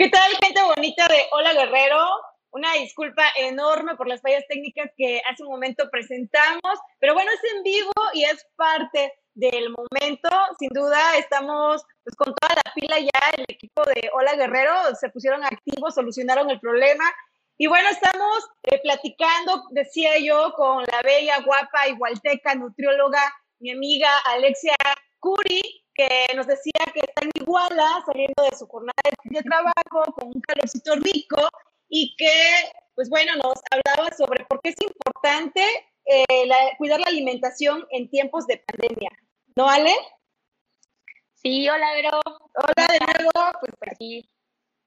¿Qué tal, gente bonita de Hola Guerrero? Una disculpa enorme por las fallas técnicas que hace un momento presentamos, pero bueno, es en vivo y es parte del momento. Sin duda, estamos pues, con toda la pila ya, el equipo de Hola Guerrero se pusieron activos, solucionaron el problema. Y bueno, estamos eh, platicando, decía yo, con la bella, guapa, igualteca, nutrióloga, mi amiga Alexia Curi, que nos decía que está en Iguala, saliendo de su jornada de trabajo, con un calorcito rico, y que, pues bueno, nos hablaba sobre por qué es importante eh, cuidar la alimentación en tiempos de pandemia. ¿No, Ale? Sí, hola, Vero. Hola de nuevo, pues aquí,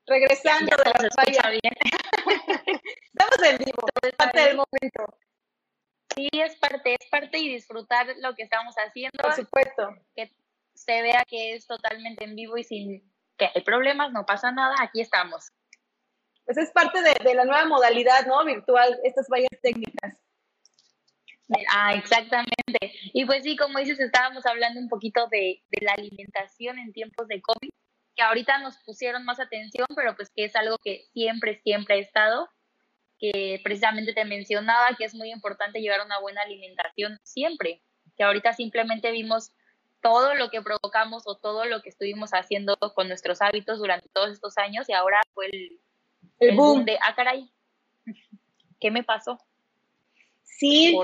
regresando de la bien. Estamos en vivo, es parte del momento. Sí, es parte, es parte y disfrutar lo que estamos haciendo. Por supuesto. Que se vea que es totalmente en vivo y sin que hay problemas, no pasa nada, aquí estamos. Pues es parte de, la nueva modalidad, ¿no? Virtual, estas vallas técnicas. Ah, exactamente. Y pues sí, como dices, estábamos hablando un poquito de, de, la alimentación en tiempos de COVID, que ahorita nos pusieron más atención, pero pues que es algo que siempre, siempre ha estado, que precisamente te mencionaba que es muy importante llevar una buena alimentación siempre, que ahorita simplemente vimos todo lo que provocamos o todo lo que estuvimos haciendo con nuestros hábitos durante todos estos años y ahora fue el, el, boom. de, ah, caray, ¿qué me pasó? Sí,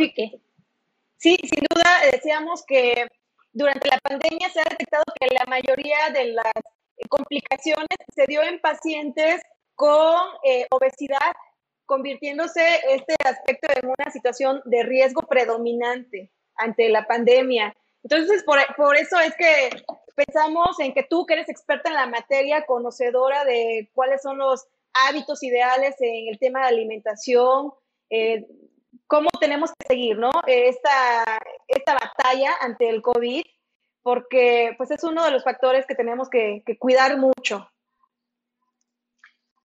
sí, sin duda decíamos que durante la pandemia se ha detectado que la mayoría de las complicaciones se dio en pacientes con eh, obesidad, convirtiéndose este aspecto en una situación de riesgo predominante ante la pandemia. Entonces, por, por, eso es que pensamos en que tú, que eres experta en la materia, conocedora de cuáles son los hábitos ideales en el tema de alimentación, eh, cómo tenemos que seguir, ¿no? Esta, esta batalla ante el COVID, porque pues es uno de los factores que tenemos que, que cuidar mucho.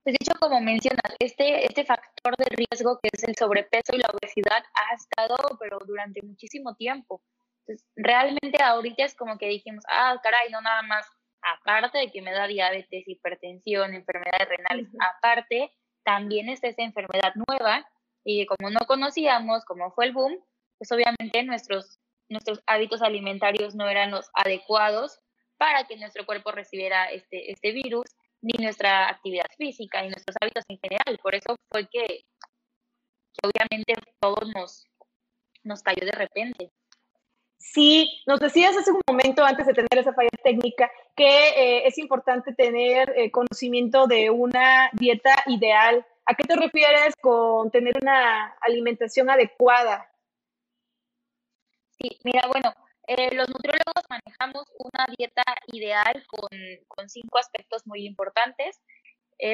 Pues dicho, como mencionas, este, este factor de riesgo que es el sobrepeso y la obesidad ha estado, pero durante muchísimo tiempo. Entonces, realmente ahorita es como que dijimos, ah, caray, no nada más, aparte de que me da diabetes, hipertensión, enfermedades renales, aparte, también está esta enfermedad nueva y como no conocíamos, como fue el boom, pues obviamente nuestros, nuestros hábitos alimentarios no eran los adecuados para que nuestro cuerpo recibiera este, este virus, ni nuestra actividad física, ni nuestros hábitos en general. Por eso fue que, que obviamente todo nos, nos cayó de repente. Sí, nos decías hace un momento antes de tener esa falla técnica que eh, es importante tener eh, conocimiento de una dieta ideal. ¿A qué te refieres con tener una alimentación adecuada? Sí, mira, bueno, eh, los nutriólogos manejamos una dieta ideal con, con cinco aspectos muy importantes.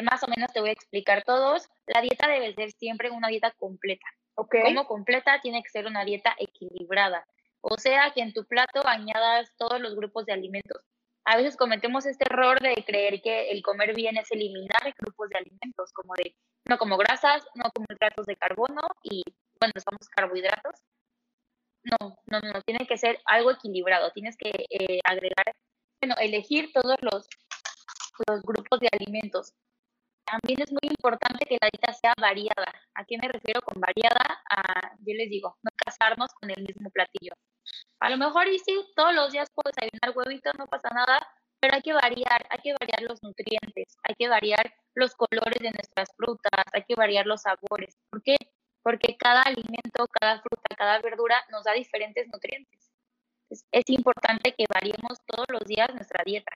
más o menos te voy a explicar todos. La dieta debe ser siempre una dieta completa. Okay. Como completa tiene que ser una dieta equilibrada. O sea, que en tu plato añadas todos los grupos de alimentos. A veces cometemos este error de creer que el comer bien es eliminar grupos de alimentos, como de no como grasas, no como hidratos de carbono y, bueno, somos carbohidratos. No, no, no, tiene que ser algo equilibrado. Tienes que eh, agregar, bueno, elegir todos los, los grupos de alimentos. También es muy importante que la dieta sea variada. ¿A qué me refiero con variada? A, yo les digo, no casarnos con el mismo platillo. A lo mejor y sí, todos los días puedo desayunar huevitos, no pasa nada, pero hay que variar, hay que variar los nutrientes, hay que variar los colores de nuestras frutas, hay que variar los sabores. ¿Por qué? Porque cada alimento, cada fruta, cada verdura nos da diferentes nutrientes. es importante que variemos todos los días nuestra dieta.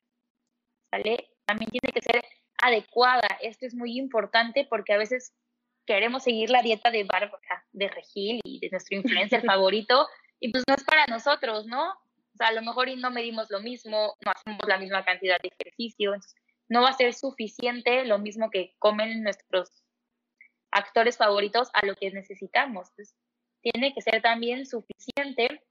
¿Sale? También tiene que ser adecuada. Esto es muy importante porque a veces queremos seguir la dieta de Bárbara, de Regil y de nuestro influencer favorito, y pues no es para nosotros, ¿no? O sea, a lo mejor no medimos lo mismo, no hacemos la misma cantidad de ejercicio, no va a ser suficiente lo mismo que comen nuestros actores favoritos a lo que necesitamos. Entonces, tiene que ser también suficiente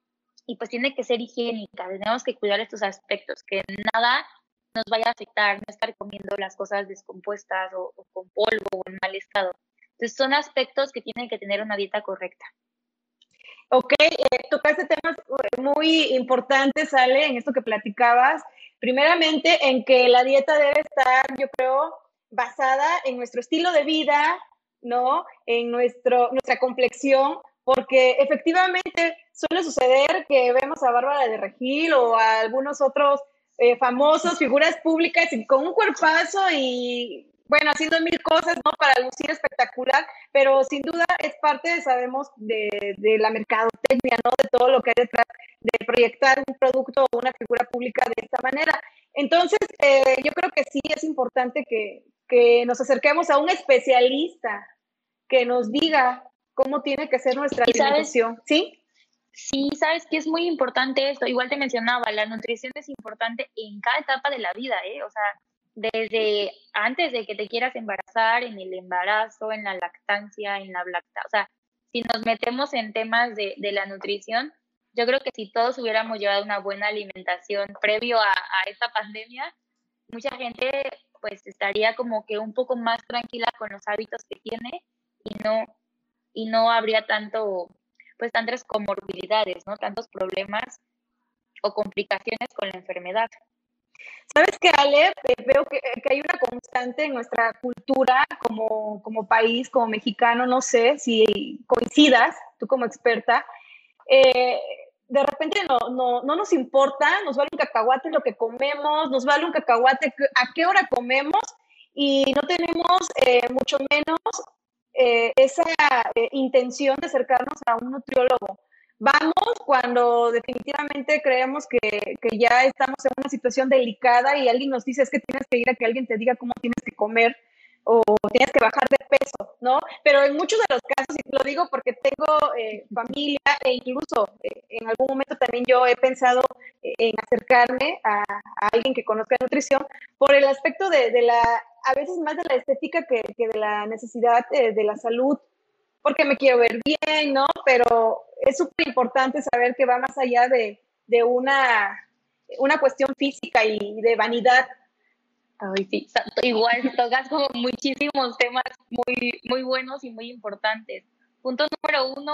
y pues tiene que ser higiénica. Tenemos que cuidar estos aspectos, que nada nos vaya a afectar, no estar comiendo las cosas descompuestas o, o con polvo o en mal estado. Entonces, son aspectos que tienen que tener una dieta correcta. Ok, eh, tocaste temas eh, muy importantes, Sale, en esto que platicabas. Primeramente, en que la dieta debe estar, yo creo, basada en nuestro estilo de vida, ¿no? En nuestro, nuestra complexión, porque efectivamente suele suceder que vemos a Bárbara de Regil o a algunos otros eh, famosos, figuras públicas con un cuerpazo y, bueno, haciendo mil cosas, ¿no? Para lucir espectacular, pero sin duda es parte, sabemos, de, de la mercadotecnia, ¿no? De todo lo que hay detrás de proyectar un producto o una figura pública de esta manera. Entonces, eh, yo creo que sí es importante que, que nos acerquemos a un especialista que nos diga cómo tiene que ser nuestra alimentación, ¿sí? Sí, sabes que es muy importante esto. Igual te mencionaba, la nutrición es importante en cada etapa de la vida, ¿eh? O sea, desde antes de que te quieras embarazar, en el embarazo, en la lactancia, en la lactancia. O sea, si nos metemos en temas de, de, la nutrición, yo creo que si todos hubiéramos llevado una buena alimentación previo a, a esta pandemia, mucha gente pues estaría como que un poco más tranquila con los hábitos que tiene y no, y no habría tanto, pues tantas comorbilidades, ¿no? Tantos problemas o complicaciones con la enfermedad. Sabes que, Ale, eh, veo que, que, hay una constante en nuestra cultura como, como país, como mexicano, no sé si coincidas, tú como experta, eh, de repente no, no, no, nos importa, nos vale un cacahuate lo que comemos, nos vale un cacahuate a qué hora comemos y no tenemos eh, mucho menos eh, esa eh, intención de acercarnos a un nutriólogo. Vamos cuando definitivamente creemos que, que, ya estamos en una situación delicada y alguien nos dice es que tienes que ir a que alguien te diga cómo tienes que comer o tienes que bajar de peso, ¿no? Pero en muchos de los casos, y lo digo porque tengo eh, familia e incluso eh, en algún momento también yo he pensado eh, en acercarme a, a, alguien que conozca nutrición por el aspecto de, de, la, a veces más de la estética que, que de la necesidad de la salud, porque me quiero ver bien, ¿no? Pero es súper importante saber que va más allá de, de una, una cuestión física y de vanidad Ay, sí, igual tocas como muchísimos temas muy, muy buenos y muy importantes. Punto número uno,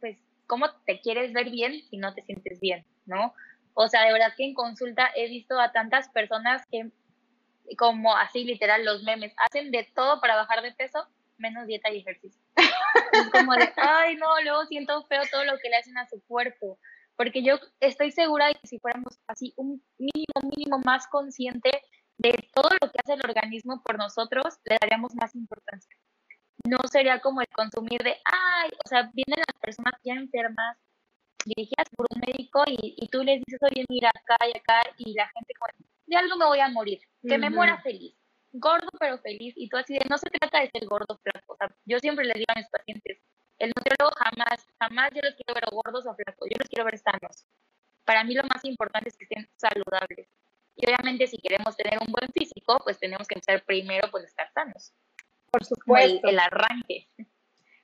pues, ¿cómo te quieres ver bien si no te sientes bien, no? O sea, de verdad que en consulta he visto a tantas personas que, como así literal, los memes, hacen de todo para bajar de peso, menos dieta y ejercicio. Es como de, ay, no, luego siento feo todo lo que le hacen a su cuerpo. Porque yo estoy segura de que si fuéramos así un mínimo, mínimo más consciente de todo lo que hace el organismo por nosotros, le daríamos más importancia. No sería como el consumir de, ay, o sea, vienen las personas ya enfermas, dirigidas por un médico y, y tú les dices, oye, mira, acá y acá, y la gente como, de algo me voy a morir, que uh -huh. me muera feliz, gordo pero feliz, y tú así de, no se trata de ser gordo flaco, o sea, yo siempre les digo a mis pacientes, el nutriólogo jamás, jamás yo los quiero ver gordos o flacos, yo los quiero ver sanos. Para mí lo más importante es que estén saludables. Y obviamente si queremos tener un buen físico, pues tenemos que empezar primero pues estar sanos. Por supuesto. El, el, arranque.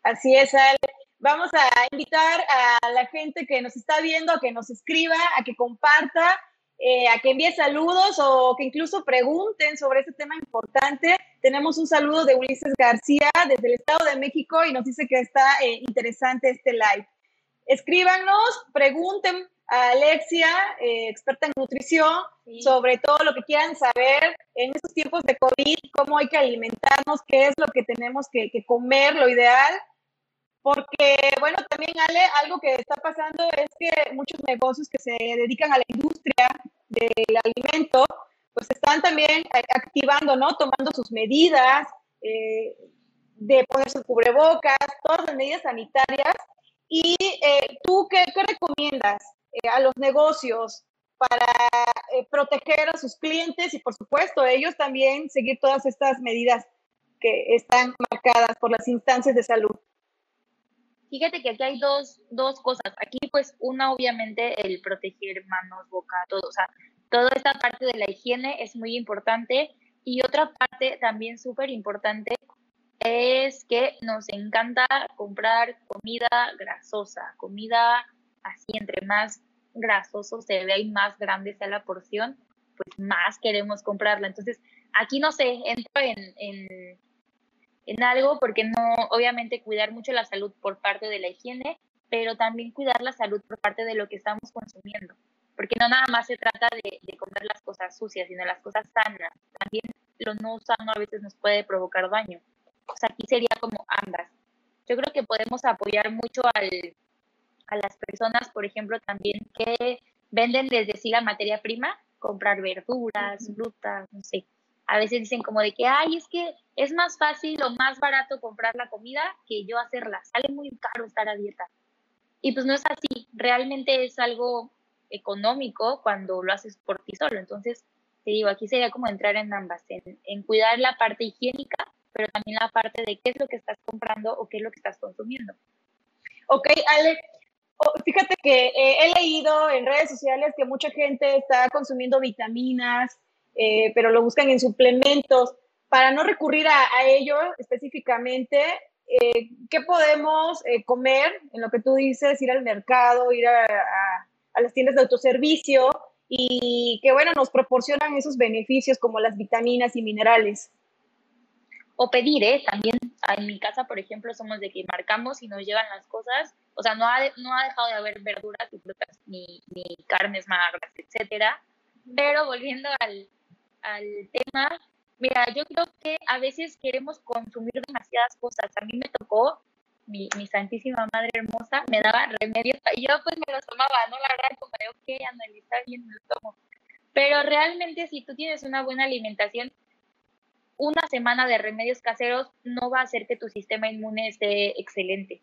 Así es, Ale. Vamos a invitar a la gente que nos está viendo a que nos escriba, a que comparta, eh, a que envíe saludos o que incluso pregunten sobre este tema importante. Tenemos un saludo de Ulises García desde el Estado de México y nos dice que está eh, interesante este live. Escríbanos, pregunten, a Alexia, eh, experta en nutrición, sí. sobre todo lo que quieran saber en estos tiempos de COVID, cómo hay que alimentarnos, qué es lo que tenemos que, que, comer, lo ideal. Porque, bueno, también, Ale, algo que está pasando es que muchos negocios que se dedican a la industria del alimento, pues están también activando, ¿no? Tomando sus medidas eh, de ponerse cubrebocas, todas las medidas sanitarias. ¿Y eh, tú qué, qué recomiendas? eh, a los negocios para eh, proteger a sus clientes y, por supuesto, ellos también seguir todas estas medidas que están marcadas por las instancias de salud. Fíjate que aquí hay dos, dos cosas. Aquí, pues, una, obviamente, el proteger manos, boca, todo. O sea, toda esta parte de la higiene es muy importante. Y otra parte también súper importante es que nos encanta comprar comida grasosa, comida así entre más grasoso se vea y más grande sea la porción, pues más queremos comprarla. Entonces, aquí no sé, entro en, en, en algo porque no, obviamente cuidar mucho la salud por parte de la higiene, pero también cuidar la salud por parte de lo que estamos consumiendo. Porque no nada más se trata de, de comer las cosas sucias, sino las cosas sanas. También lo no sano a veces nos puede provocar daño. O sea, aquí sería como ambas. Yo creo que podemos apoyar mucho al, a las personas, por ejemplo, también que venden desde sí la materia prima, comprar verduras, frutas, no sé. A veces dicen como de que, ay, es que es más fácil o más barato comprar la comida que yo hacerla. Sale muy caro estar a dieta. Y pues no es así. Realmente es algo económico cuando lo haces por ti solo. Entonces, te digo, aquí sería como entrar en ambas, en, cuidar la parte higiénica, pero también la parte de qué es lo que estás comprando o qué es lo que estás consumiendo. Ok, Ale, fíjate que eh, he leído en redes sociales que mucha gente está consumiendo vitaminas, eh, pero lo buscan en suplementos. Para no recurrir a, ello específicamente, eh, ¿qué podemos comer en lo que tú dices? Ir al mercado, ir a, a, las tiendas de autoservicio y que, bueno, nos proporcionan esos beneficios como las vitaminas y minerales. O pedir, ¿eh? También en mi casa, por ejemplo, somos de que marcamos y nos llevan las cosas o sea, no ha, no ha dejado de haber verduras y frutas ni, ni carnes magras, etcétera. Pero volviendo al, al tema, mira, yo creo que a veces queremos consumir demasiadas cosas. A mí me tocó, mi, mi santísima madre hermosa me daba remedios y yo pues me los tomaba, ¿no? La verdad, como de, ok, analizar bien, me los tomo. Pero realmente si tú tienes una buena alimentación, una semana de remedios caseros no va a hacer que tu sistema inmune esté excelente.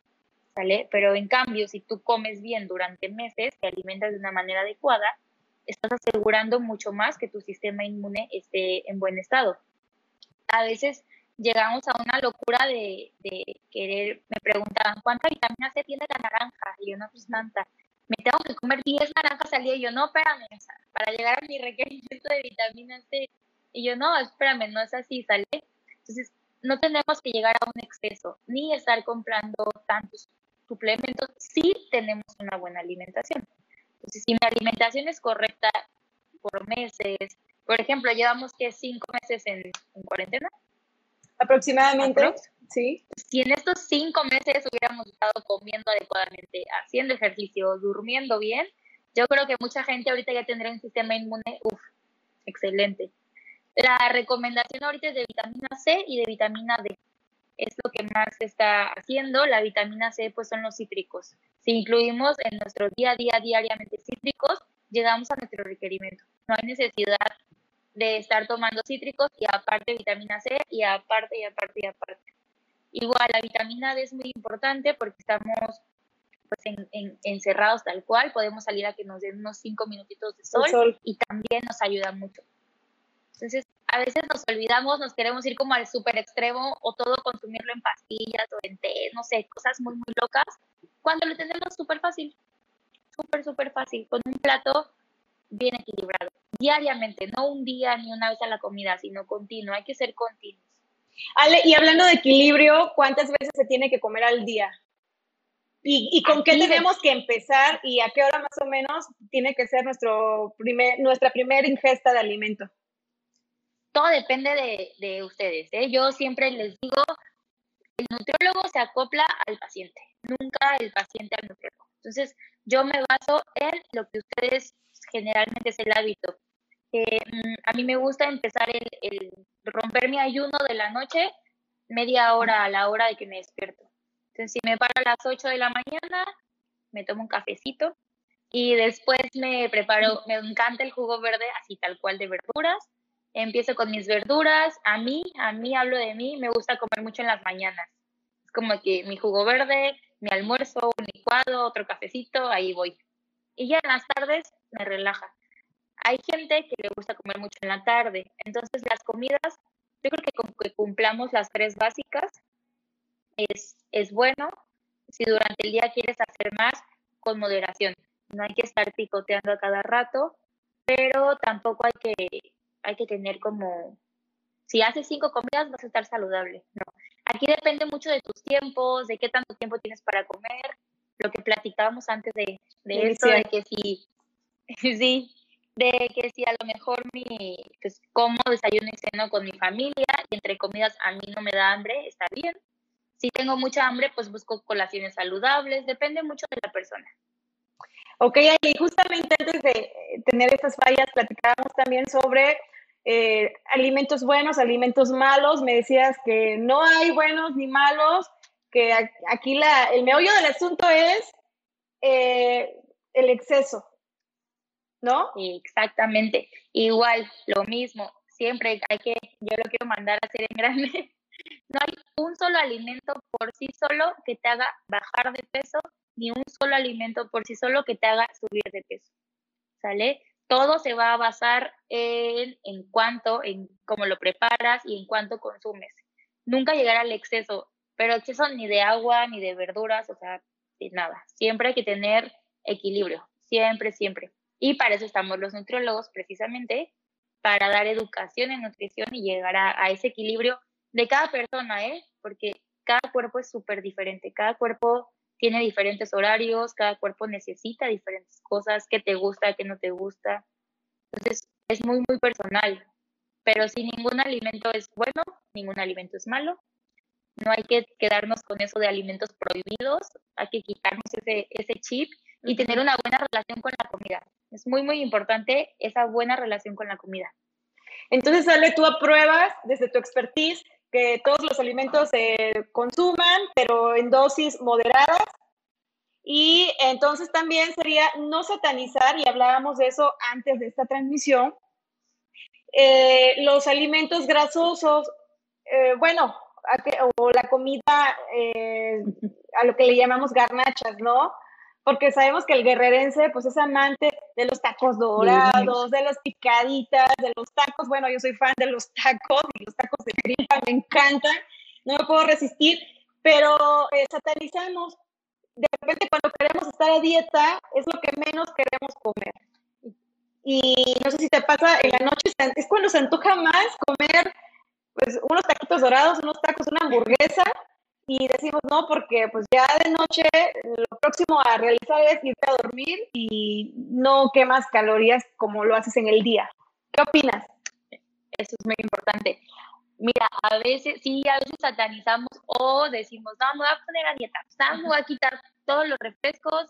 Pero en cambio, si tú comes bien durante meses, te alimentas de una manera adecuada, estás asegurando mucho más que tu sistema inmune esté en buen estado. A veces llegamos a una locura de, querer, me preguntaban, ¿cuánta vitamina C tiene la naranja? Y yo, no, pues tanta. Me tengo que comer 10 naranjas al día. Y yo, no, espérame, para llegar a mi requerimiento de vitamina C. Y yo, no, espérame, no es así, ¿sale? Entonces, no tenemos que llegar a un exceso, ni estar comprando tantos suplementos si tenemos una buena alimentación. Entonces, si mi alimentación es correcta por meses, por ejemplo, llevamos que cinco meses en, cuarentena. Aproximadamente, sí. Si en estos cinco meses hubiéramos estado comiendo adecuadamente, haciendo ejercicio, durmiendo bien, yo creo que mucha gente ahorita ya tendría un sistema inmune, uff, excelente. La recomendación ahorita es de vitamina C y de vitamina D es lo que más se está haciendo. La vitamina C pues son los cítricos. Si incluimos en nuestro día a día diariamente cítricos, llegamos a nuestro requerimiento. No hay necesidad de estar tomando cítricos y aparte vitamina C y aparte y aparte y aparte. Igual la vitamina D es muy importante porque estamos pues encerrados tal cual, podemos salir a que nos den unos cinco minutitos de sol, y también nos ayuda mucho. Entonces, a veces nos olvidamos, nos queremos ir como al súper extremo o todo consumirlo en pastillas o en té, no sé, cosas muy, muy locas, cuando lo tenemos súper fácil, súper, súper fácil, con un plato bien equilibrado, diariamente, no un día ni una vez a la comida, sino continuo, hay que ser continuos. Ale, y hablando de equilibrio, ¿cuántas veces se tiene que comer al día? ¿Y, con qué tenemos que empezar y a qué hora más o menos tiene que ser nuestro primer, nuestra primera ingesta de alimento? Todo depende de, ustedes. ¿eh? Yo siempre les digo, el nutriólogo se acopla al paciente, nunca el paciente al nutriólogo. Entonces, yo me baso en lo que ustedes generalmente es el hábito. Mm, a mí me gusta empezar el, romper mi ayuno de la noche media hora a la hora de que me despierto. Entonces, si me paro a las 8 de la mañana, me tomo un cafecito y después me preparo, me encanta el jugo verde, así tal cual de verduras empiezo con mis verduras. A mí, a mí hablo de mí, me gusta comer mucho en las mañanas. Es como que mi jugo verde, mi almuerzo, un licuado, otro cafecito, ahí voy. Y ya en las tardes me relaja. Hay gente que le gusta comer mucho en la tarde. Entonces las comidas, yo creo que con que cumplamos las tres básicas es, es bueno. Si durante el día quieres hacer más, con moderación. No hay que estar picoteando a cada rato, pero tampoco hay que hay que tener como, si haces cinco comidas vas a estar saludable. No, aquí depende mucho de tus tiempos, de qué tanto tiempo tienes para comer, lo que platicábamos antes de, de esto, de que si, sí, de que si a lo mejor mi, pues como desayuno y ceno con mi familia y entre comidas a mí no me da hambre, está bien. Si tengo mucha hambre, pues busco colaciones saludables, depende mucho de la persona. Ok, y justamente antes de tener estas fallas, platicábamos también sobre eh, alimentos buenos, alimentos malos, me decías que no hay buenos ni malos, que aquí la, el meollo del asunto es eh, el exceso, ¿no? exactamente. Igual, lo mismo, siempre hay que, yo lo quiero mandar a hacer en grande. No hay un solo alimento por sí solo que te haga bajar de peso, ni un solo alimento por sí solo que te haga subir de peso. ¿Sale? Todo se va a basar en, en en cómo lo preparas y en cuánto consumes. Nunca llegar al exceso, pero exceso ni de agua, ni de verduras, o sea, de nada. Siempre hay que tener equilibrio, siempre, siempre. Y para eso estamos los nutriólogos, precisamente, para dar educación en nutrición y llegar a, ese equilibrio de cada persona, ¿eh? Porque cada cuerpo es súper diferente, cada cuerpo tiene diferentes horarios, cada cuerpo necesita diferentes cosas, qué te gusta, qué no te gusta. Entonces, es muy, muy personal. Pero si ningún alimento es bueno, ningún alimento es malo. No hay que quedarnos con eso de alimentos prohibidos, hay que quitarnos ese, ese chip y tener una buena relación con la comida. Es muy, muy importante esa buena relación con la comida. Entonces, Ale, tú apruebas desde tu expertise que todos los alimentos se consuman, pero en dosis moderadas. Y entonces también sería no satanizar, y hablábamos de eso antes de esta transmisión, eh, los alimentos grasosos, eh, bueno, o la comida, eh, a lo que le llamamos garnachas, ¿no? Porque sabemos que el guerrerense pues es amante de los tacos dorados, de las picaditas, de los tacos, bueno, yo soy fan de los tacos y los tacos de tripa me encantan, no me puedo resistir, pero eh, satanizamos, de repente cuando queremos estar a dieta es lo que menos queremos comer. Y no sé si te pasa, en la noche es cuando se antoja más comer pues unos taquitos dorados, unos tacos, una hamburguesa, y decimos no porque pues ya de noche lo próximo a realizar es irte a dormir y no quemas calorías como lo haces en el día. ¿Qué opinas? Eso es muy importante. Mira, a veces, sí, a veces satanizamos o decimos, no, me voy a poner a dieta, me voy a quitar todos los refrescos,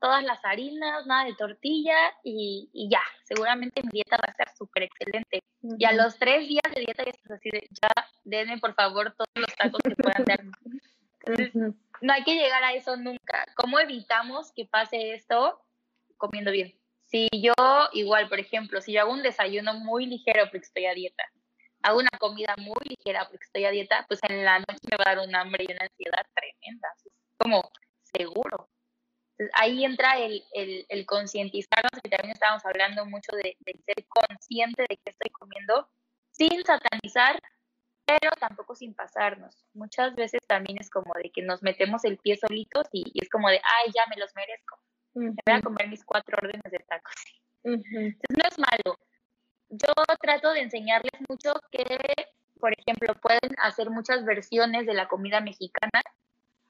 todas las harinas, nada de tortilla y, y ya, seguramente mi dieta va a ser súper excelente. Y a los tres días de dieta ya estás así de, ya, denme por favor todos los tacos que puedan darme. Entonces, no hay que llegar a eso nunca. ¿Cómo evitamos que pase esto? Comiendo bien. Si yo, igual, por ejemplo, si yo hago un desayuno muy ligero porque estoy a dieta, hago una comida muy ligera porque estoy a dieta, pues en la noche me va a dar un hambre y una ansiedad tremenda. como seguro. Entonces, ahí entra el, el, el, concientizarnos, que también estábamos hablando mucho de, de, ser consciente de que estoy comiendo, sin satanizar, pero tampoco sin pasarnos. Muchas veces también es como de que nos metemos el pie solitos y, es como de, ay, ya me los merezco. Me voy a comer mis cuatro órdenes de tacos. Entonces, no es malo. Yo trato de enseñarles mucho que, por ejemplo, pueden hacer muchas versiones de la comida mexicana,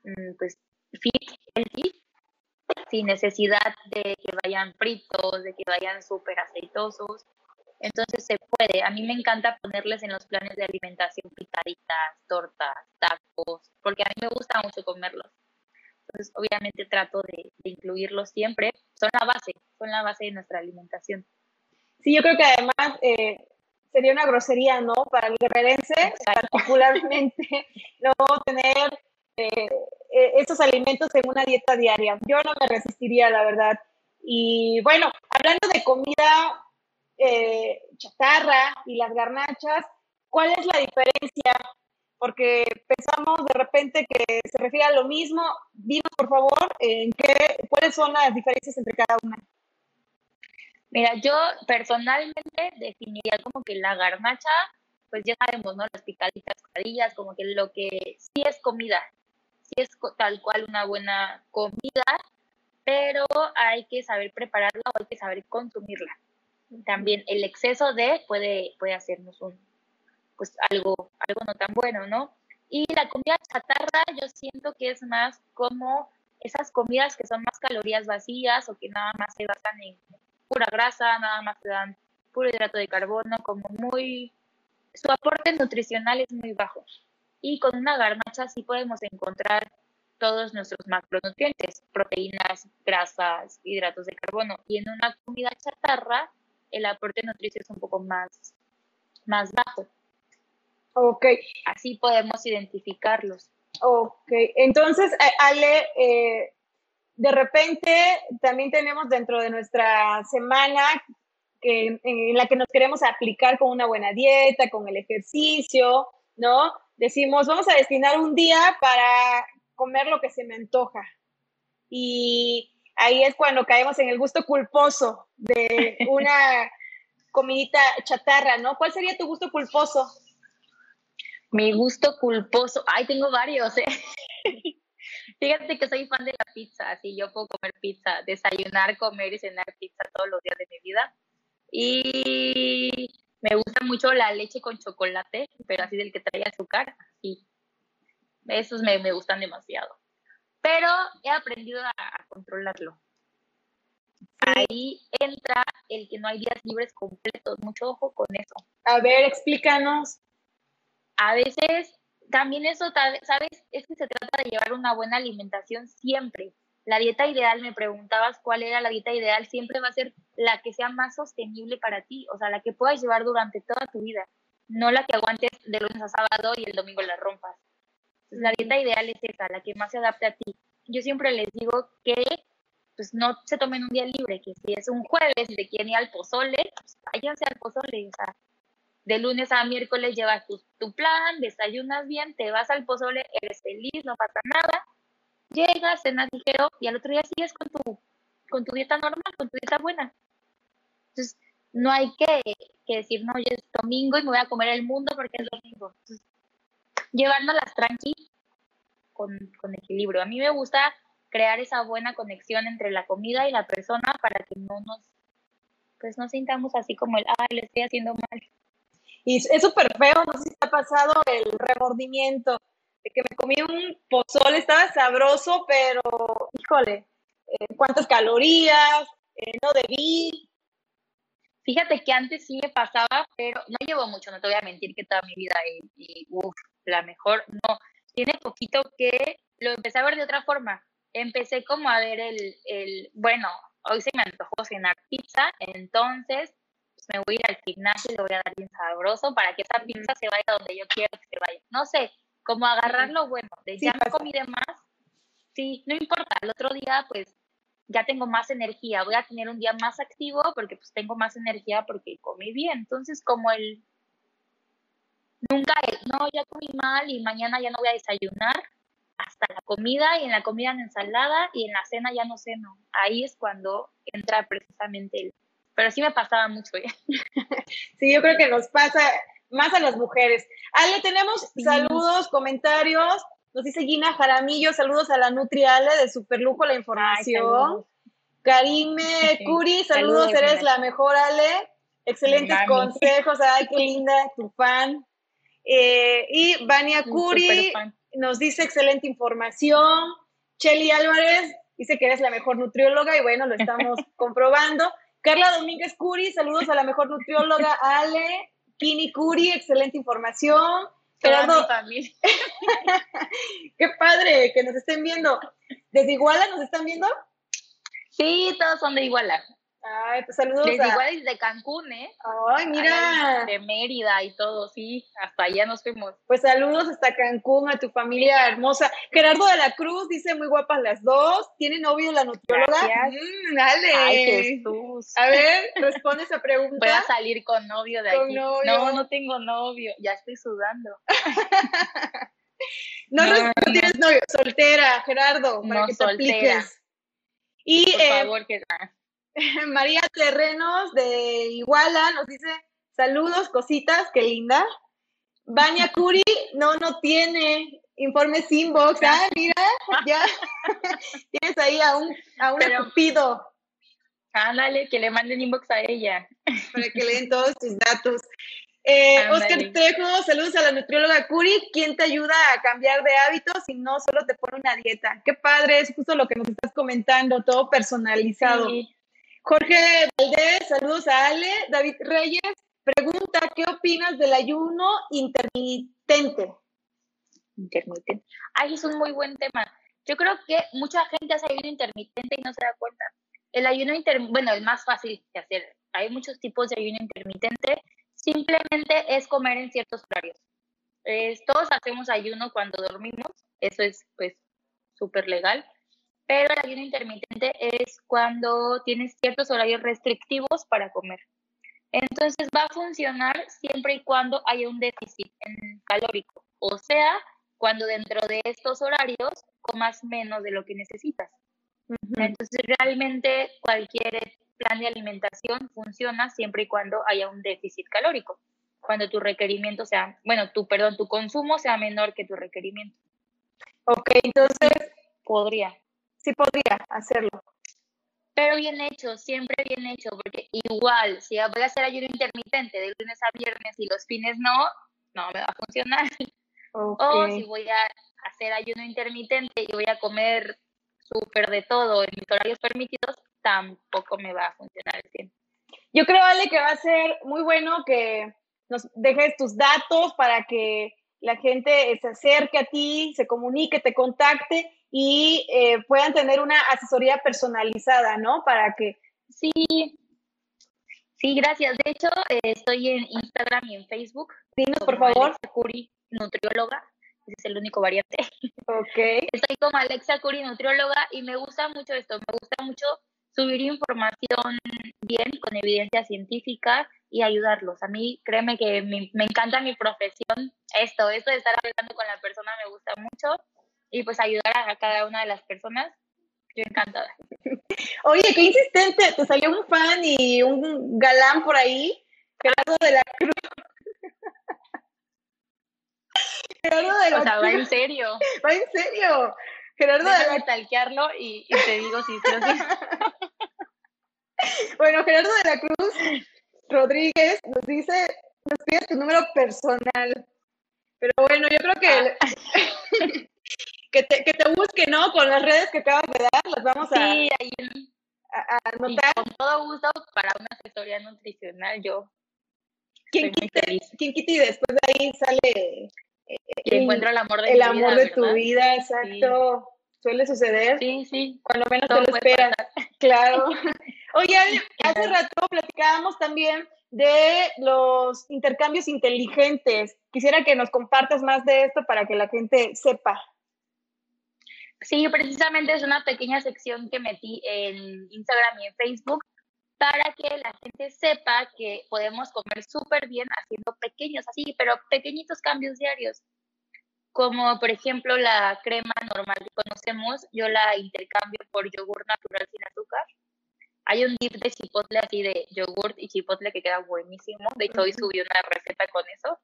mm, pues fit, healthy, sin necesidad de que vayan fritos, de que vayan súper aceitosos. Entonces se puede. A mí me encanta ponerles en los planes de alimentación picaditas, tortas, tacos, porque a mí me gusta mucho comerlos. Entonces, obviamente trato de, incluirlos siempre. Son la base, son la base de nuestra alimentación. Sí, yo creo que además eh, sería una grosería, ¿no? Para el guerrerense, particularmente, no tener eh, estos alimentos en una dieta diaria. Yo no me resistiría, la verdad. Y bueno, hablando de comida eh, chatarra y las garnachas, ¿cuál es la diferencia? Porque pensamos de repente que se refiere a lo mismo. Dinos, por favor, en qué, cuáles son las diferencias entre cada una. Mira, yo personalmente definiría como que la garnacha, pues ya sabemos, ¿no? Las picaditas, como que lo que sí es comida, sí es tal cual una buena comida, pero hay que saber prepararla o hay que saber consumirla. También el exceso de puede, puede hacernos un, pues algo, algo no tan bueno, ¿no? Y la comida chatarra yo siento que es más como esas comidas que son más calorías vacías o que nada más se basan en pura grasa, nada más se dan puro hidrato de carbono, como muy, su aporte nutricional es muy bajo y con una garnacha sí podemos encontrar todos nuestros macronutrientes, proteínas, grasas, hidratos de carbono. Y en una comida chatarra, el aporte nutricio es un poco más, más bajo. Ok. Así podemos identificarlos. Ok, entonces, eh, Ale, eh, de repente también tenemos dentro de nuestra semana que, en la que nos queremos aplicar con una buena dieta, con el ejercicio, ¿no? Decimos, vamos a destinar un día para comer lo que se me antoja. Y ahí es cuando caemos en el gusto culposo de una comidita chatarra, ¿no? ¿Cuál sería tu gusto culposo? Mi gusto culposo, ay, tengo varios, ¿eh? Fíjate que soy fan de la pizza, así yo puedo comer pizza, desayunar, comer y cenar pizza todos los días de mi vida. Y me gusta mucho la leche con chocolate, pero así del que trae azúcar, sí. Esos me, me gustan demasiado. Pero he aprendido a, a controlarlo. Ahí entra el que no hay días libres completos. Mucho ojo con eso. A ver, explícanos a veces también eso, ¿sabes? Es que se trata de llevar una buena alimentación siempre. La dieta ideal, me preguntabas cuál era la dieta ideal, siempre va a ser la que sea más sostenible para ti, o sea, la que puedas llevar durante toda tu vida, no la que aguantes de lunes a sábado y el domingo la rompas. la dieta ideal es esa, la que más se adapte a ti. Yo siempre les digo que pues no se tomen un día libre, que si es un jueves y te quieren ir al pozole, pues váyanse al pozole, o sea, de lunes a miércoles llevas tu, plan, desayunas bien, te vas al pozole, eres feliz, no pasa nada, llegas, cenas ligero y al otro día sigues con tu, con tu dieta normal, con tu dieta buena. Entonces, no hay que, decir, no, hoy es domingo y me voy a comer el mundo porque es domingo. Entonces, las tranqui con, con equilibrio. A mí me gusta crear esa buena conexión entre la comida y la persona para que no nos, pues no sintamos así como el, ay, le estoy haciendo mal. Y es súper feo, no sé si te ha pasado el remordimiento que me comí un pozole, estaba sabroso, pero híjole, eh, cuántas calorías, eh, no debí. Fíjate que antes sí me pasaba, pero no llevo mucho, no te voy a mentir que toda mi vida y, y uff, la mejor, no, tiene poquito que lo empecé a ver de otra forma. Empecé como a ver el, el bueno, hoy se me antojó cenar pizza, entonces me voy a ir al gimnasio y le voy a dar bien sabroso para que esa pizza se vaya donde yo quiero que se vaya. No sé, como agarrar lo bueno, de ya no comí de más, sí, no importa, el otro día pues ya tengo más energía, voy a tener un día más activo porque pues tengo más energía porque comí bien. Entonces como el, nunca el, no, ya comí mal y mañana ya no voy a desayunar hasta la comida y en la comida en ensalada y en la cena ya no ceno. Ahí es cuando entra precisamente el pero sí me pasaba mucho. ¿eh? sí, yo creo que nos pasa más a las mujeres. Ale, tenemos saludos, comentarios. Nos dice Gina Jaramillo, saludos a la Nutri Ale de Superlujo la información. Karime Curi, saludos, eres la mejor Ale. Excelentes consejos, ay, qué linda, tu fan. Eh, y Vania Curi nos dice excelente información. Chelly Álvarez dice que eres la mejor nutrióloga y bueno, lo estamos comprobando. Carla Domínguez Curi, saludos a la mejor nutrióloga, Ale. Kini Curi, excelente información. Gerardo. Qué padre que nos estén viendo. ¿Desde Iguala nos están viendo? Sí, todos son de Iguala. Ay, pues saludos. Desde igual de Cancún, ¿eh? Ay, mira. de Mérida y todo, sí, hasta allá nos fuimos. Pues saludos hasta Cancún, a tu familia hermosa. Gerardo de la Cruz dice muy guapas las dos. ¿Tiene novio la nutrióloga? Mm, dale. Ay, Jesús. A ver, responde esa pregunta. Voy a salir con novio de aquí. No, no tengo novio. Ya estoy sudando. no, no, tienes novio. Soltera, Gerardo, para que te apliques. Y, Por eh, favor, que María Terrenos de Iguala nos dice, saludos, cositas, qué linda. Vania Curi, no, no tiene informes inbox. Ah, mira, ya tienes ahí a un, a un cupido. Ándale, que le manden inbox a ella. Para que le den todos tus datos. Eh, Oscar Trejo, saludos a la nutrióloga Curi, ¿quién te ayuda a cambiar de hábitos y no solo te pone una dieta? Qué padre, es justo lo que nos estás comentando, todo personalizado. Jorge Valdés, saludos a Ale. David Reyes pregunta, ¿qué opinas del ayuno intermitente? Intermitente. Ay, es un muy buen tema. Yo creo que mucha gente hace ayuno intermitente y no se da cuenta. El ayuno intermitente, bueno, el más fácil de hacer. Hay muchos tipos de ayuno intermitente. Simplemente es comer en ciertos horarios. todos hacemos ayuno cuando dormimos, eso es pues súper legal, pero el ayuno intermitente es cuando tienes ciertos horarios restrictivos para comer. Entonces va a funcionar siempre y cuando haya un déficit en calórico, o sea, cuando dentro de estos horarios comas menos de lo que necesitas. Entonces realmente cualquier plan de alimentación funciona siempre y cuando haya un déficit calórico, cuando tu requerimiento sea, bueno, tu, perdón, tu consumo sea menor que tu requerimiento. Ok, entonces... Podría. Sí podría hacerlo. Pero bien hecho, siempre bien hecho, porque igual, si voy a hacer ayuno intermitente de lunes a viernes y los fines no, no me va a funcionar. O si voy a hacer ayuno intermitente y voy a comer súper de todo en mis horarios permitidos, tampoco me va a funcionar el Yo creo, Ale, que va a ser muy bueno que nos dejes tus datos para que la gente se acerque a ti, se comunique, te contacte y eh, puedan tener una asesoría personalizada, ¿no? Para que... Sí, sí, gracias. De hecho, eh, estoy en Instagram y en Facebook. Dinos, por favor. Alexa Curi, nutrióloga. Ese es el único variante. Ok. Estoy como Alexa Curi, nutrióloga, y me gusta mucho esto. Me gusta mucho subir información bien, con evidencia científica y ayudarlos. A mí, créeme que me, me encanta mi profesión. Esto, esto de estar hablando con la persona me gusta mucho y pues ayudar a cada una de las personas. Yo encantada. Oye, qué insistente, te salió un fan y un galán por ahí, Gerardo de la Cruz. Gerardo de la o sea, va en serio. Va en serio. Gerardo de la talquearlo y, y, te digo si sí, Bueno, Gerardo de la Cruz Rodríguez nos dice, nos pide tu número personal. Pero bueno, yo creo que. Que te, que te busque, ¿no? Con las redes que acabas de dar, las vamos a, sí, ahí, a, anotar. con todo gusto para una asesoría nutricional, yo. ¿Quién quite, ¿Quién y después de ahí sale eh, el, encuentro el amor de, el amor de tu vida? Exacto. Suele suceder. Sí, sí. Cuando menos te lo esperas. Claro. Oye, hace rato platicábamos también de los intercambios inteligentes. Quisiera que nos compartas más de esto para que la gente sepa. Sí, precisamente es una pequeña sección que metí en Instagram y en Facebook para que la gente sepa que podemos comer súper bien haciendo pequeños, así, pero pequeñitos cambios diarios. Como por ejemplo la crema normal que conocemos, yo la intercambio por yogur natural sin azúcar. Hay un dip de chipotle así de yogur y chipotle que queda buenísimo. De hecho, hoy subí una receta con eso.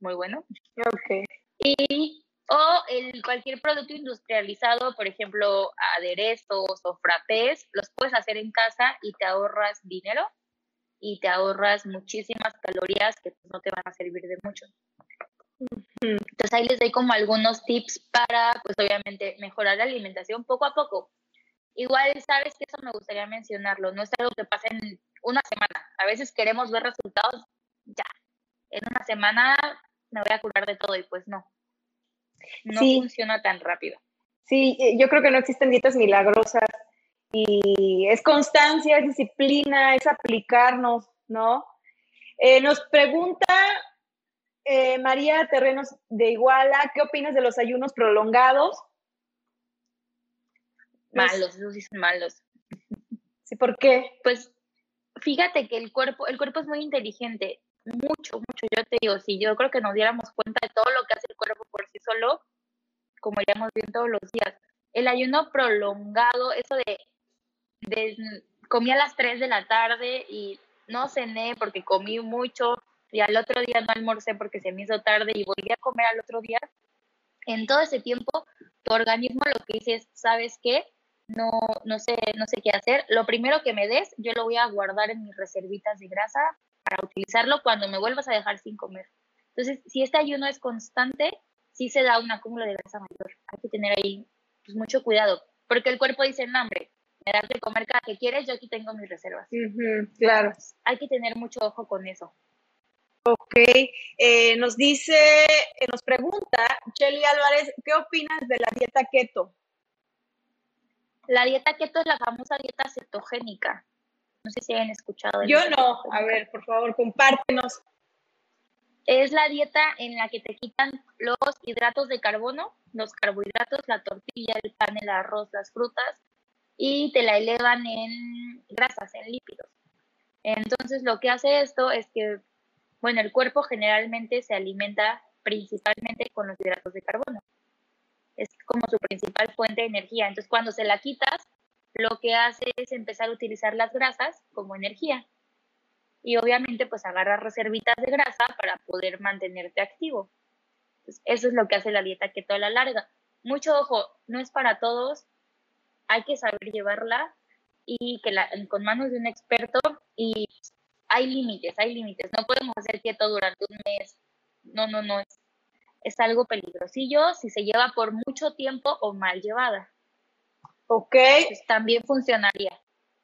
Muy bueno. Ok. Y o el, cualquier producto industrializado, por ejemplo, aderezos o frappés, los puedes hacer en casa y te ahorras dinero y te ahorras muchísimas calorías que pues, no te van a servir de mucho. Entonces ahí les doy como algunos tips para, pues obviamente, mejorar la alimentación poco a poco. Igual, sabes que eso me gustaría mencionarlo, no es algo que pase en una semana. A veces queremos ver resultados ya. En una semana me voy a curar de todo y pues no no funciona tan rápido. Sí, yo creo que no existen dietas milagrosas y es constancia, es disciplina, es aplicarnos, ¿no? Eh, nos pregunta eh, María Terrenos de Iguala, ¿qué opinas de los ayunos prolongados? Malos, sí son malos. Sí, ¿por qué? Pues fíjate que el cuerpo, el cuerpo es muy inteligente mucho, mucho. Yo te digo, si yo creo que nos diéramos cuenta de todo lo que hace el cuerpo sí solo, como iríamos bien todos los días. El ayuno prolongado, eso de, de comí a las 3 de la tarde y no cené porque comí mucho y al otro día no almorcé porque se me hizo tarde y volví a comer al otro día. En todo ese tiempo, tu organismo lo que dice es, ¿sabes qué? No, no sé, no sé qué hacer. Lo primero que me des, yo lo voy a guardar en mis reservitas de grasa para utilizarlo cuando me vuelvas a dejar sin comer. Entonces, si este ayuno es constante, sí se da un acúmulo de grasa mayor. Hay que tener ahí pues, mucho cuidado, porque el cuerpo dice, no, hombre, me das de comer cada que quieres, yo aquí tengo mis reservas. claro. Hay que tener mucho ojo con eso. Ok, eh, nos dice, eh, nos pregunta Shelly Álvarez, ¿qué opinas de la dieta keto? La dieta keto es la famosa dieta cetogénica. No sé si hayan escuchado. Yo no. A ver, por favor, compártenos. Es la dieta en la que te quitan los hidratos de carbono, los carbohidratos, la tortilla, el pan, el arroz, las frutas, y te la elevan en grasas, en lípidos. Entonces, lo que hace esto es que, bueno, el cuerpo generalmente se alimenta principalmente con los hidratos de carbono. Es como su principal fuente de energía. Entonces, cuando se la quitas, lo que hace es empezar a utilizar las grasas como energía. Y obviamente, pues agarrar reservitas de grasa para poder mantenerte activo. eso es lo que hace la dieta keto a la larga. Mucho ojo, no es para todos, hay que saber llevarla y que la, con manos de un experto y hay límites, hay límites. No podemos hacer keto durante un mes. No, no, no. Es, es algo peligrosillo si se lleva por mucho tiempo o mal llevada. Ok. También funcionaría.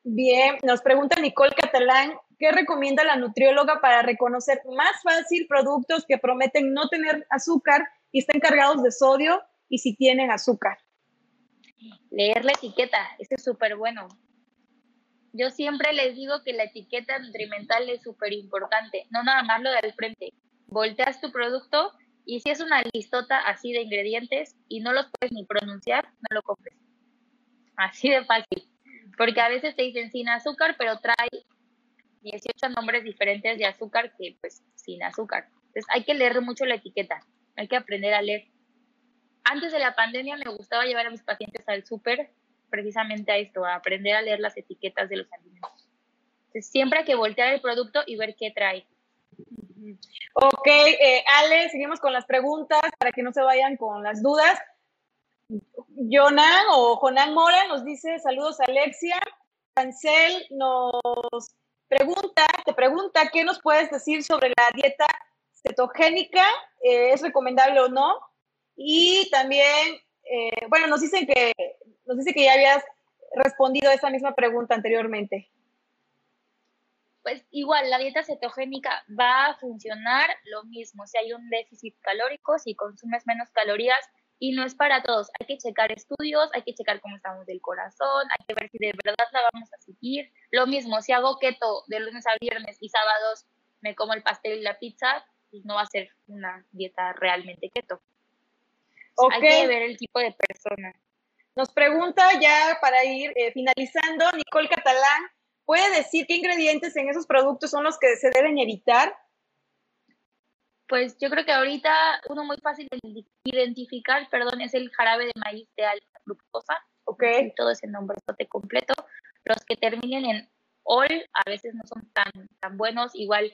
Bien, nos pregunta Nicole Catalán, ¿qué recomienda la nutrióloga para reconocer más fácil productos que prometen no tener azúcar y estén cargados de sodio y si tienen azúcar? Leer la etiqueta, eso es súper bueno. Yo siempre les digo que la etiqueta nutrimental es súper importante, no nada más lo del frente. Volteas tu producto y si es una listota así de ingredientes y no los puedes ni pronunciar, no lo compres. Así de fácil. Porque a veces te dicen sin azúcar, pero trae 18 nombres diferentes de azúcar que pues sin azúcar. Entonces hay que leer mucho la etiqueta, hay que aprender a leer. Antes de la pandemia me gustaba llevar a mis pacientes al súper precisamente a esto, a aprender a leer las etiquetas de los alimentos. Entonces, siempre hay que voltear el producto y ver qué trae. Ok, eh, Ale, seguimos con las preguntas para que no se vayan con las dudas. Jonan o Jonan Mora nos dice saludos Alexia. Cancel nos pregunta, te pregunta qué nos puedes decir sobre la dieta cetogénica, eh, es recomendable o no. Y también, eh, bueno, nos dicen que nos dice que ya habías respondido a esa misma pregunta anteriormente. Pues igual, la dieta cetogénica va a funcionar lo mismo. Si hay un déficit calórico, si consumes menos calorías, y no es para todos. Hay que checar estudios, hay que checar cómo estamos del corazón, hay que ver si de verdad la vamos a seguir. Lo mismo, si hago keto de lunes a viernes y sábados me como el pastel y la pizza, pues no va a ser una dieta realmente keto. Hay que ver el tipo de persona. Nos pregunta ya para ir eh, finalizando, Nicole Catalán, ¿puede decir qué ingredientes en esos productos son los que se deben evitar? Pues yo creo que ahorita uno muy fácil de identificar, perdón, es el jarabe de maíz de alta fructosa. Ok. todo ese nombre completo. Los que terminen en ol a veces no son tan, tan buenos. Igual,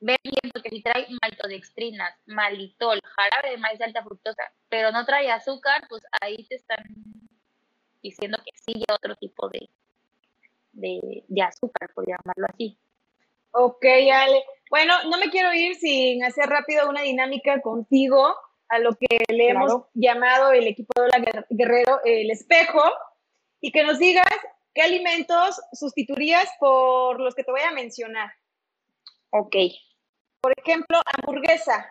ver bien, porque si trae maltodextrinas, malitol, jarabe de maíz de alta fructosa, pero no trae azúcar, pues ahí te están diciendo que sí otro tipo de, de, de azúcar, por llamarlo así. Ok, Ale. Bueno, no me quiero ir sin hacer rápido una dinámica contigo a lo que le hemos llamado el equipo de la Guerrero el espejo y que nos digas qué alimentos sustituirías por los que te voy a mencionar. Ok. Por ejemplo, hamburguesa.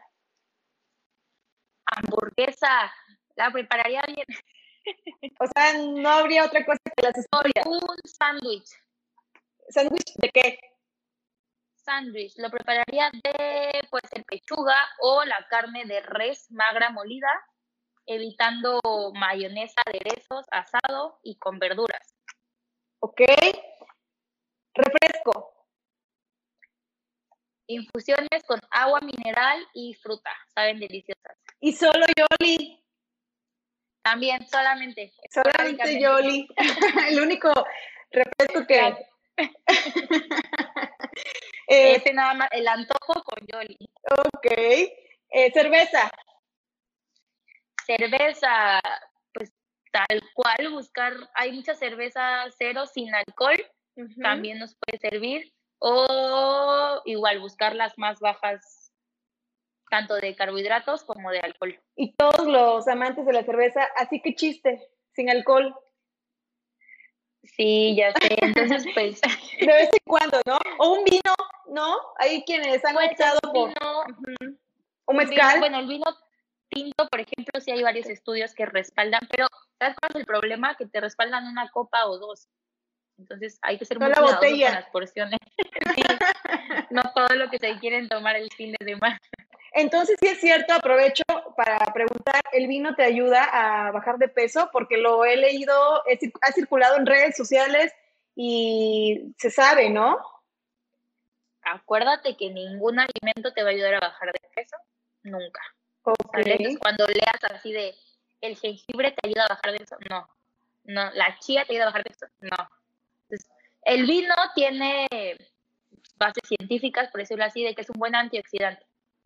Hamburguesa, la prepararía bien. O sea, no habría otra cosa que la sustituya. Un sándwich. ¿Sándwich de qué? Sándwich lo prepararía de, puede ser pechuga o la carne de res magra molida, evitando mayonesa, aderezos, asado y con verduras. Ok. Refresco. Infusiones con agua mineral y fruta, saben deliciosas. ¿Y solo Yoli? También, solamente. Solamente Yoli. El único refresco que... Eh, Ese nada más, el antojo con Yoli. Ok. Eh, cerveza. Cerveza, pues tal cual, buscar, hay mucha cerveza cero sin alcohol, también nos puede servir. O igual, buscar las más bajas, tanto de carbohidratos como de alcohol. Y todos los amantes de la cerveza, así que chiste, sin alcohol. Sí, ya sé. Entonces, pues. De vez en cuando, ¿no? O un vino, ¿no? Hay quienes han pues, optado por. Un mezcal. bueno, el vino tinto, por ejemplo, sí hay varios estudios que respaldan, pero ¿sabes cuál es el problema? Que te respaldan una copa o dos. Entonces hay que ser muy cuidadosos con las porciones. no todo lo que se quieren tomar el fin de semana. Entonces, sí es cierto, aprovecho para preguntar, ¿el vino te ayuda a bajar de peso? Porque lo he leído, ha circulado en redes sociales y se sabe, ¿no? Acuérdate que ningún alimento te va a ayudar a bajar de peso, nunca. Okay. cuando leas así de, el jengibre te ayuda a bajar de peso, no. No, la chía te ayuda a bajar de peso, no. el vino tiene bases científicas, por decirlo así, de que es un buen antioxidante.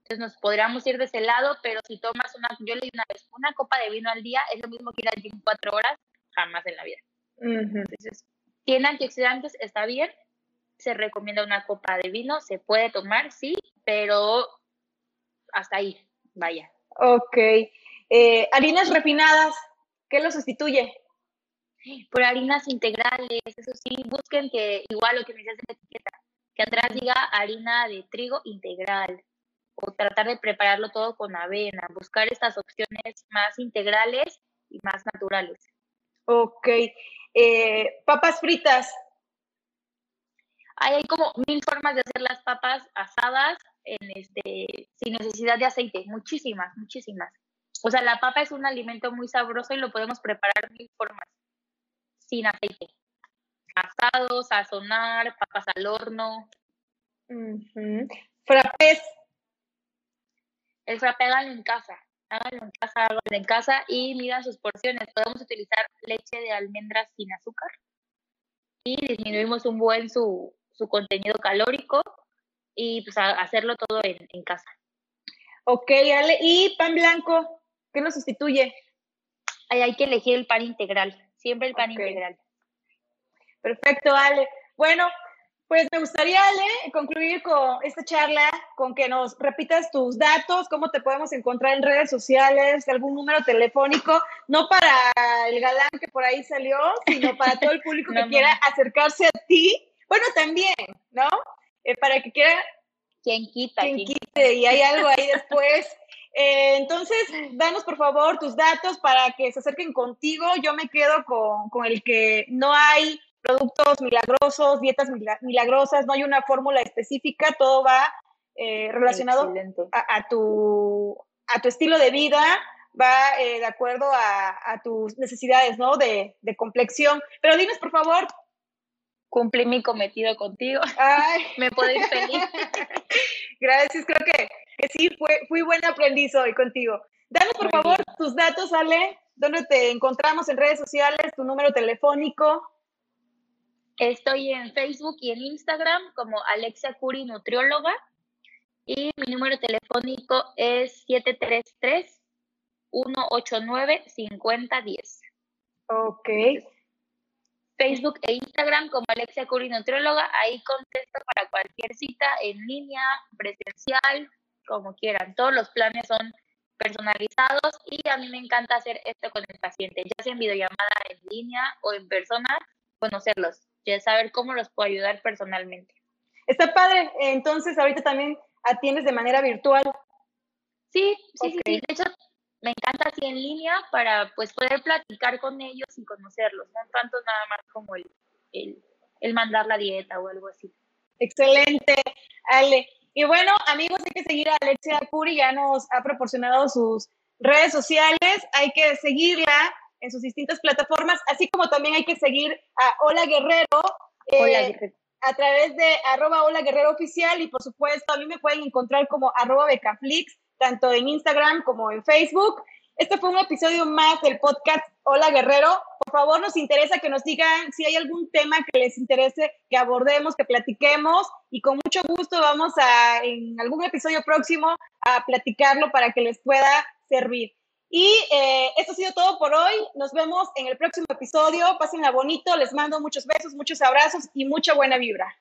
Entonces nos podríamos ir de ese lado, pero si tomas una, yo leí una vez, una copa de vino al día es lo mismo que ir al gym cuatro horas, jamás en la vida. Entonces, tiene antioxidantes, está bien, se recomienda una copa de vino, se puede tomar, sí, pero hasta ahí, vaya. Ok. Eh, harinas refinadas, ¿qué lo sustituye? Por harinas integrales, eso sí, busquen que igual lo que me en la etiqueta, que atrás diga harina de trigo integral o tratar de prepararlo todo con avena, buscar estas opciones más integrales y más naturales. Ok. Eh, papas fritas. Hay, como mil formas de hacer las papas asadas en este, sin necesidad de aceite, muchísimas, muchísimas. O sea, la papa es un alimento muy sabroso y lo podemos preparar mil formas, sin aceite. Asado, sazonar, papas al horno. Uh el háganlo en casa, háganlo en casa, háganlo en casa y midan sus porciones. Podemos utilizar leche de almendras sin azúcar y disminuimos un buen su, su contenido calórico y pues hacerlo todo en, en, casa. Ok, Ale, ¿y pan blanco? ¿Qué nos sustituye? Ahí hay que elegir el pan integral, siempre el pan integral. Perfecto, Ale. Bueno, pues me gustaría, Ale, concluir con esta charla, con que nos repitas tus datos, cómo te podemos encontrar en redes sociales, algún número telefónico, no para el galán que por ahí salió, sino para todo el público que quiera acercarse a ti. Bueno, también, ¿no? Eh, para que quiera... Quien quita. Quien quite, y hay algo ahí después. Eh, entonces, danos por favor tus datos para que se acerquen contigo. Yo me quedo con, con el que no hay productos milagrosos, dietas milagrosas, no hay una fórmula específica, todo va eh, relacionado a, tu, a tu estilo de vida, va eh, de acuerdo a, tus necesidades, ¿no? De, de, complexión. Pero dinos, por favor. Cumplí mi cometido contigo. Me puedo ir feliz. Gracias, creo que, sí, fue, fui buen aprendiz hoy contigo. Danos, por favor, tus datos, Ale, dónde te encontramos en redes sociales, tu número telefónico. Estoy en Facebook y en Instagram como Alexia Curi Nutrióloga y mi número telefónico es 733-189-5010. Ok. Facebook e Instagram como Alexia Curi Nutrióloga, ahí contesto para cualquier cita en línea, presencial, como quieran. Todos los planes son personalizados y a mí me encanta hacer esto con el paciente, ya sea en videollamada en línea o en persona, conocerlos saber cómo los puedo ayudar personalmente. Está padre, entonces ahorita también atiendes de manera virtual. Sí, sí, sí, De hecho, me encanta así en línea para pues poder platicar con ellos y conocerlos, no tanto nada más como el, el, el mandar la dieta o algo así. Excelente, Ale. Y bueno, amigos, hay que seguir a Alexia Curi, ya nos ha proporcionado sus redes sociales, hay que seguirla en sus distintas plataformas, así como también hay que seguir a Hola Guerrero. Eh, a través de arroba Hola Guerrero Oficial y por supuesto a mí me pueden encontrar como arroba Becaflix, tanto en Instagram como en Facebook. Este fue un episodio más del podcast Hola Guerrero. Por favor, nos interesa que nos digan si hay algún tema que les interese que abordemos, que platiquemos y con mucho gusto vamos a en algún episodio próximo a platicarlo para que les pueda servir. Y eh, esto ha sido todo por hoy. Nos vemos en el próximo episodio. Pásenla bonito. Les mando muchos besos, muchos abrazos y mucha buena vibra.